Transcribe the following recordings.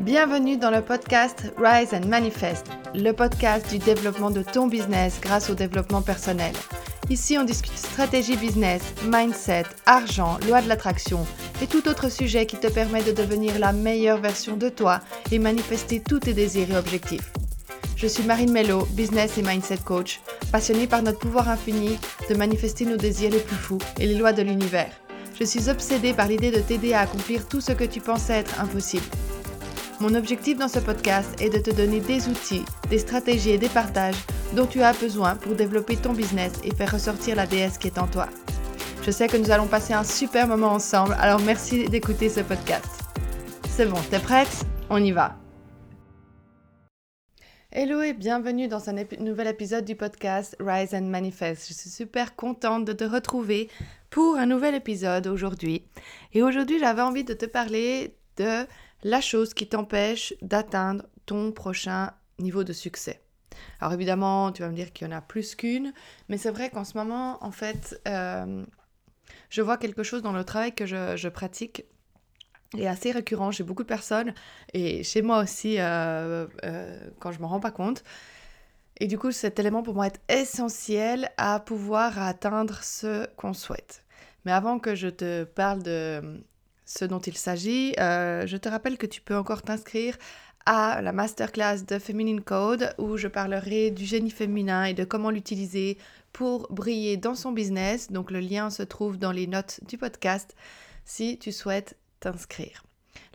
Bienvenue dans le podcast Rise and Manifest, le podcast du développement de ton business grâce au développement personnel. Ici, on discute stratégie business, mindset, argent, loi de l'attraction et tout autre sujet qui te permet de devenir la meilleure version de toi et manifester tous tes désirs et objectifs. Je suis Marine Mello, business et mindset coach, passionnée par notre pouvoir infini de manifester nos désirs les plus fous et les lois de l'univers. Je suis obsédée par l'idée de t'aider à accomplir tout ce que tu pensais être impossible. Mon objectif dans ce podcast est de te donner des outils, des stratégies et des partages dont tu as besoin pour développer ton business et faire ressortir la déesse qui est en toi. Je sais que nous allons passer un super moment ensemble, alors merci d'écouter ce podcast. C'est bon, t'es prête? On y va. Hello et bienvenue dans un nouvel épisode du podcast Rise and Manifest. Je suis super contente de te retrouver pour un nouvel épisode aujourd'hui. Et aujourd'hui, j'avais envie de te parler de la chose qui t'empêche d'atteindre ton prochain niveau de succès. Alors évidemment, tu vas me dire qu'il y en a plus qu'une, mais c'est vrai qu'en ce moment, en fait, euh, je vois quelque chose dans le travail que je, pratique est assez récurrent chez beaucoup de personnes et chez moi aussi euh, euh, quand je m'en rends pas compte. Et du coup, cet élément pour moi est essentiel à pouvoir atteindre ce qu'on souhaite. Mais avant que je te parle de ce dont il s'agit, euh, je te rappelle que tu peux encore t'inscrire à la masterclass de Feminine Code où je parlerai du génie féminin et de comment l'utiliser pour briller dans son business. Donc le lien se trouve dans les notes du podcast si tu souhaites t'inscrire.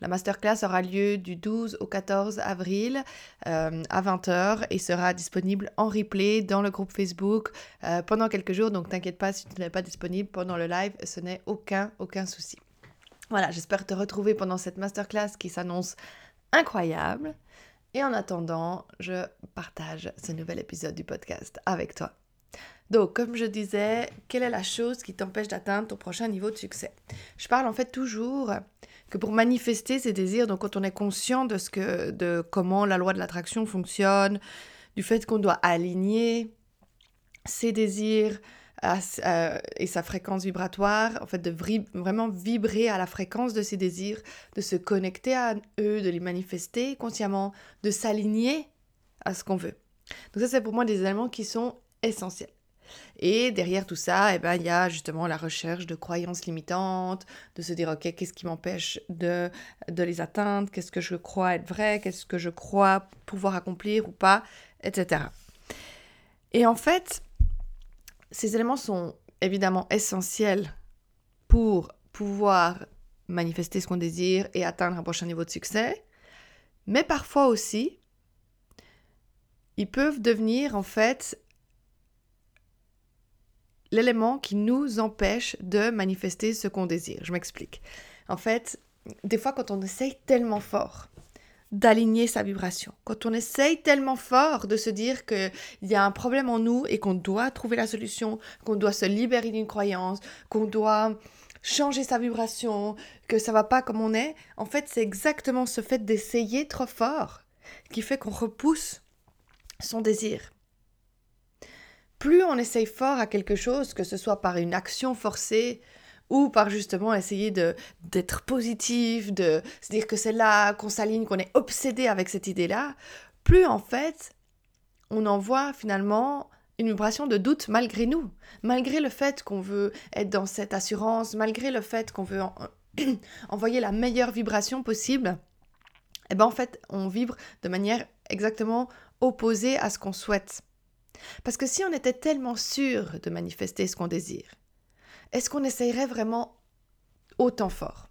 La masterclass aura lieu du 12 au 14 avril euh, à 20h et sera disponible en replay dans le groupe Facebook euh, pendant quelques jours. Donc t'inquiète pas si tu n'es pas disponible pendant le live, ce n'est aucun, aucun souci. Voilà, j'espère te retrouver pendant cette masterclass qui s'annonce incroyable. Et en attendant, je partage ce nouvel épisode du podcast avec toi. Donc, comme je disais, quelle est la chose qui t'empêche d'atteindre ton prochain niveau de succès? Je parle en fait toujours que pour manifester ses désirs, donc quand on est conscient de, ce que, de comment la loi de l'attraction fonctionne, du fait qu'on doit aligner ses désirs et sa fréquence vibratoire, en fait, de vraiment vibrer à la fréquence de ses désirs, de se connecter à eux, de les manifester consciemment, de s'aligner à ce qu'on veut. Donc ça, c'est pour moi des éléments qui sont essentiels. Et derrière tout ça, eh ben, il y a justement la recherche de croyances limitantes, de se dire, OK, qu'est-ce qui m'empêche de, de les atteindre, qu'est-ce que je crois être vrai, qu'est-ce que je crois pouvoir accomplir ou pas, etc. Et en fait, ces éléments sont évidemment essentiels pour pouvoir manifester ce qu'on désire et atteindre un prochain niveau de succès, mais parfois aussi, ils peuvent devenir en fait l'élément qui nous empêche de manifester ce qu'on désire. Je m'explique. En fait, des fois quand on essaye tellement fort d'aligner sa vibration. Quand on essaye tellement fort de se dire qu'il y a un problème en nous et qu'on doit trouver la solution, qu'on doit se libérer d'une croyance, qu'on doit changer sa vibration, que ça va pas comme on est, en fait, c'est exactement ce fait d'essayer trop fort qui fait qu'on repousse son désir. Plus on essaye fort à quelque chose, que ce soit par une action forcée, ou par justement essayer de d'être positif, de se dire que c'est là qu'on s'aligne, qu'on est obsédé avec cette idée-là, plus en fait on envoie finalement une vibration de doute malgré nous, malgré le fait qu'on veut être dans cette assurance, malgré le fait qu'on veut envoyer la meilleure vibration possible. Et eh ben en fait, on vibre de manière exactement opposée à ce qu'on souhaite. Parce que si on était tellement sûr de manifester ce qu'on désire, est-ce qu'on essayerait vraiment autant fort?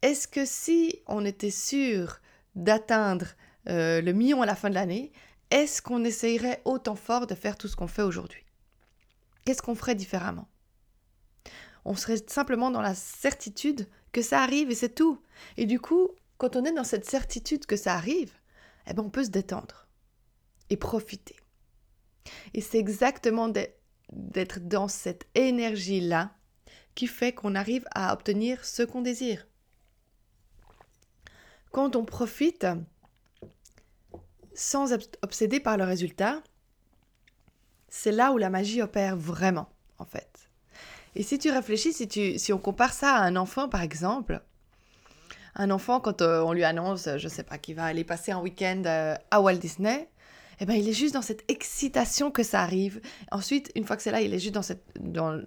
Est-ce que si on était sûr d'atteindre euh, le million à la fin de l'année, est-ce qu'on essayerait autant fort de faire tout ce qu'on fait aujourd'hui? Qu'est-ce qu'on ferait différemment? On serait simplement dans la certitude que ça arrive et c'est tout. Et du coup, quand on est dans cette certitude que ça arrive, eh ben on peut se détendre et profiter. Et c'est exactement d'être dans cette énergie-là qui fait qu'on arrive à obtenir ce qu'on désire. Quand on profite sans être obsédé par le résultat, c'est là où la magie opère vraiment, en fait. Et si tu réfléchis, si, tu, si on compare ça à un enfant, par exemple, Un enfant, quand euh, on lui annonce, je sais pas, qu'il va aller passer un week-end euh, à Walt Disney, eh ben, il est juste dans cette excitation que ça arrive. Ensuite, une fois que c'est là, il est juste dans,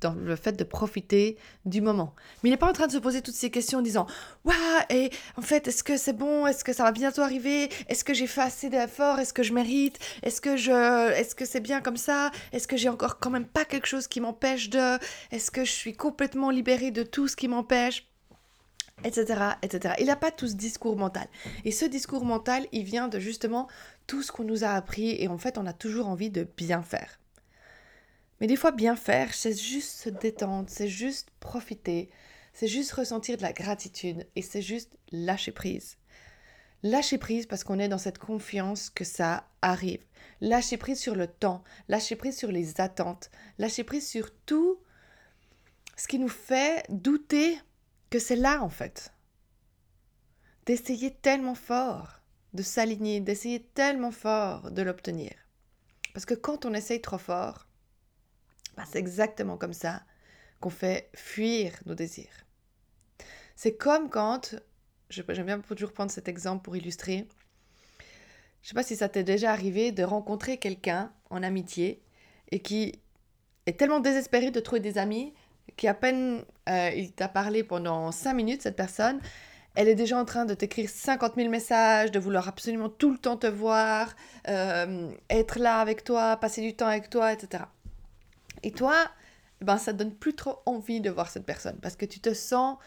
dans le fait de profiter du moment. Mais il n'est pas en train de se poser toutes ces questions en disant Waouh, et en fait, est-ce que c'est bon? Est-ce que ça va bientôt arriver? Est-ce que j'ai fait assez d'efforts? Est-ce que je mérite? Est-ce que je est-ce que c'est bien comme ça? Est-ce que j'ai encore quand même pas quelque chose qui m'empêche de? Est-ce que je suis complètement libérée de tout ce qui m'empêche etc., etc. Il n'a pas tout ce discours mental. Et ce discours mental, il vient de justement tout ce qu'on nous a appris et en fait, on a toujours envie de bien faire. Mais des fois, bien faire, c'est juste se détendre, c'est juste profiter, c'est juste ressentir de la gratitude et c'est juste lâcher prise. Lâcher prise parce qu'on est dans cette confiance que ça arrive. Lâcher prise sur le temps, lâcher prise sur les attentes, lâcher prise sur tout ce qui nous fait douter que c'est là en fait. D'essayer tellement fort de s'aligner, d'essayer tellement fort de l'obtenir. Parce que quand on essaye trop fort, bah, c'est exactement comme ça qu'on fait fuir nos désirs. C'est comme quand, j'aime bien toujours prendre cet exemple pour illustrer, je sais pas si ça t'est déjà arrivé de rencontrer quelqu'un en amitié et qui est tellement désespéré de trouver des amis qu'à peine euh, il t'a parlé pendant 5 minutes, cette personne, elle est déjà en train de t'écrire 50 000 messages, de vouloir absolument tout le temps te voir, euh, être là avec toi, passer du temps avec toi, etc. Et toi, ben, ça donne plus trop envie de voir cette personne parce que tu te sens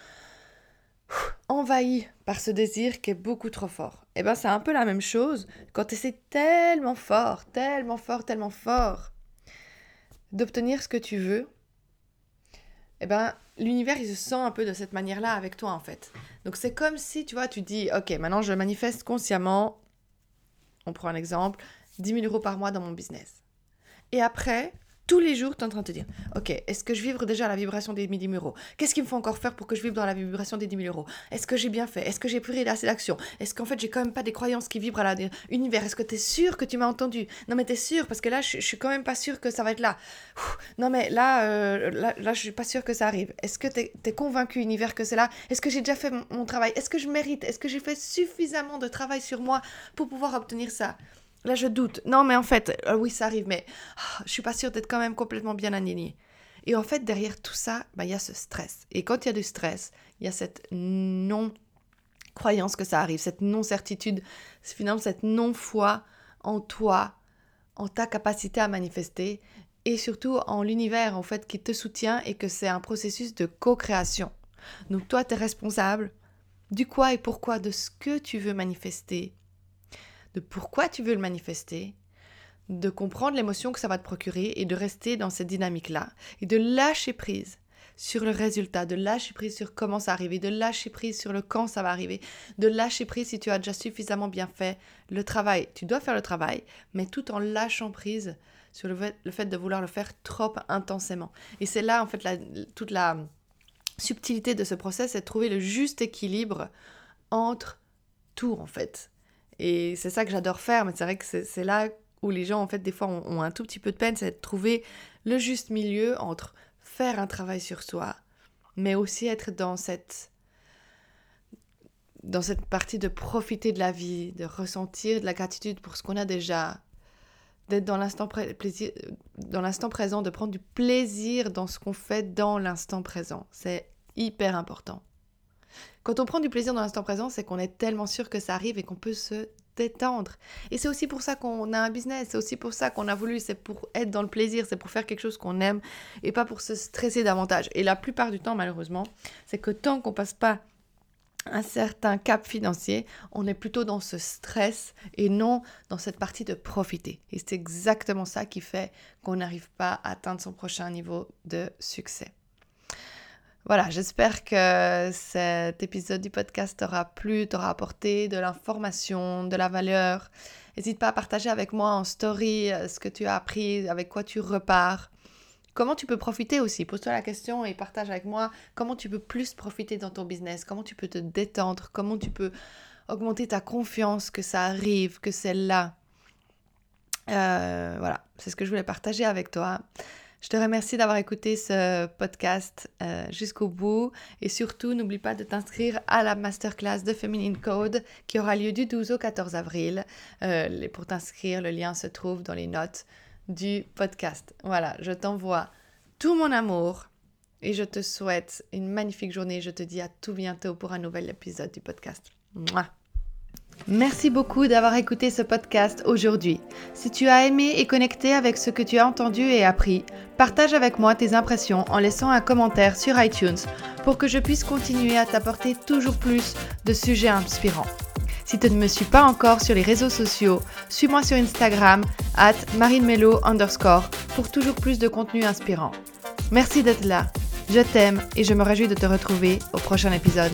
envahi par ce désir qui est beaucoup trop fort. Et ben c'est un peu la même chose quand tu essaies tellement fort, tellement fort, tellement fort d'obtenir ce que tu veux. Et ben l'univers il se sent un peu de cette manière-là avec toi en fait. Donc c'est comme si tu vois, tu dis OK, maintenant je manifeste consciemment on prend un exemple, 10 000 euros par mois dans mon business. Et après, tous les jours, tu es en train de te dire, ok, est-ce que je vibre déjà la vibration des 10 000 euros Qu'est-ce qu'il me faut encore faire pour que je vibre dans la vibration des 10 000 euros? Est-ce que j'ai bien fait? Est-ce que j'ai pris assez d'action? Est-ce qu'en fait, j'ai quand même pas des croyances qui vibrent à l'univers Est-ce que tu es sûr que tu m'as entendu? Non, mais tu es sûr Parce que là, je, suis quand même pas sûr que ça va être là. non, mais là, euh, là, là, je suis pas sûr que ça arrive. Est-ce que tu es, convaincu, univers, que c'est là? Est-ce que j'ai déjà fait mon travail? Est-ce que je mérite? Est-ce que j'ai fait suffisamment de travail sur moi pour pouvoir obtenir ça? Là, je doute. Non, mais en fait, euh, oui, ça arrive, mais oh, je suis pas sûre d'être quand même complètement bien alignée. Et en fait, derrière tout ça, bah, il y a ce stress. Et quand il y a du stress, il y a cette non-croyance que ça arrive, cette non-certitude, finalement cette non-foi en toi, en ta capacité à manifester, et surtout en l'univers, en fait, qui te soutient et que c'est un processus de co-création. Donc toi, tu es responsable du quoi et pourquoi de ce que tu veux manifester de pourquoi tu veux le manifester, de comprendre l'émotion que ça va te procurer et de rester dans cette dynamique-là et de lâcher prise sur le résultat, de lâcher prise sur comment ça va arriver, de lâcher prise sur le quand ça va arriver, de lâcher prise si tu as déjà suffisamment bien fait le travail. Tu dois faire le travail, mais tout en lâchant prise sur le fait, de vouloir le faire trop intensément. Et c'est là, en fait, toute la subtilité de ce process, c'est de trouver le juste équilibre entre tout, en fait. Et c'est ça que j'adore faire, mais c'est vrai que c'est là où les gens, en fait, des fois, ont, un tout petit peu de peine, c'est de trouver le juste milieu entre faire un travail sur soi, mais aussi être dans cette dans cette partie de profiter de la vie, de ressentir de la gratitude pour ce qu'on a déjà, d'être dans l'instant dans l'instant présent, de prendre du plaisir dans ce qu'on fait dans l'instant présent. C'est hyper important. Quand on prend du plaisir dans l'instant présent, c'est qu'on est tellement sûr que ça arrive et qu'on peut se détendre. Et c'est aussi pour ça qu'on a un business, c'est aussi pour ça qu'on a voulu, c'est pour être dans le plaisir, c'est pour faire quelque chose qu'on aime et pas pour se stresser davantage. Et la plupart du temps, malheureusement, c'est que tant qu'on passe pas un certain cap financier, on est plutôt dans ce stress et non dans cette partie de profiter. Et c'est exactement ça qui fait qu'on n'arrive pas à atteindre son prochain niveau de succès. Voilà, j'espère que cet épisode du podcast t'aura plu, t'aura apporté de l'information, de la valeur. N'hésite pas à partager avec moi en story euh, ce que tu as appris, avec quoi tu repars. Comment tu peux profiter aussi? Pose-toi la question et partage avec moi comment tu peux plus profiter dans ton business, comment tu peux te détendre, comment tu peux augmenter ta confiance que ça arrive, que c'est là? Euh, voilà, c'est ce que je voulais partager avec toi. Je te remercie d'avoir écouté ce podcast euh, jusqu'au bout et surtout n'oublie pas de t'inscrire à la masterclass de Feminine Code qui aura lieu du 12 au 14 avril. Euh, pour t'inscrire, le lien se trouve dans les notes du podcast. Voilà, je t'envoie tout mon amour et je te souhaite une magnifique journée. Je te dis à tout bientôt pour un nouvel épisode du podcast. Merci beaucoup d'avoir écouté ce podcast aujourd'hui. Si tu as aimé et connecté avec ce que tu as entendu et appris, partage avec moi tes impressions en laissant un commentaire sur iTunes pour que je puisse continuer à t'apporter toujours plus de sujets inspirants. Si tu ne me suis pas encore sur les réseaux sociaux, suis-moi sur Instagram at marinemelo underscore pour toujours plus de contenu inspirant. Merci d'être là. Je t'aime et je me réjouis de te retrouver au prochain épisode.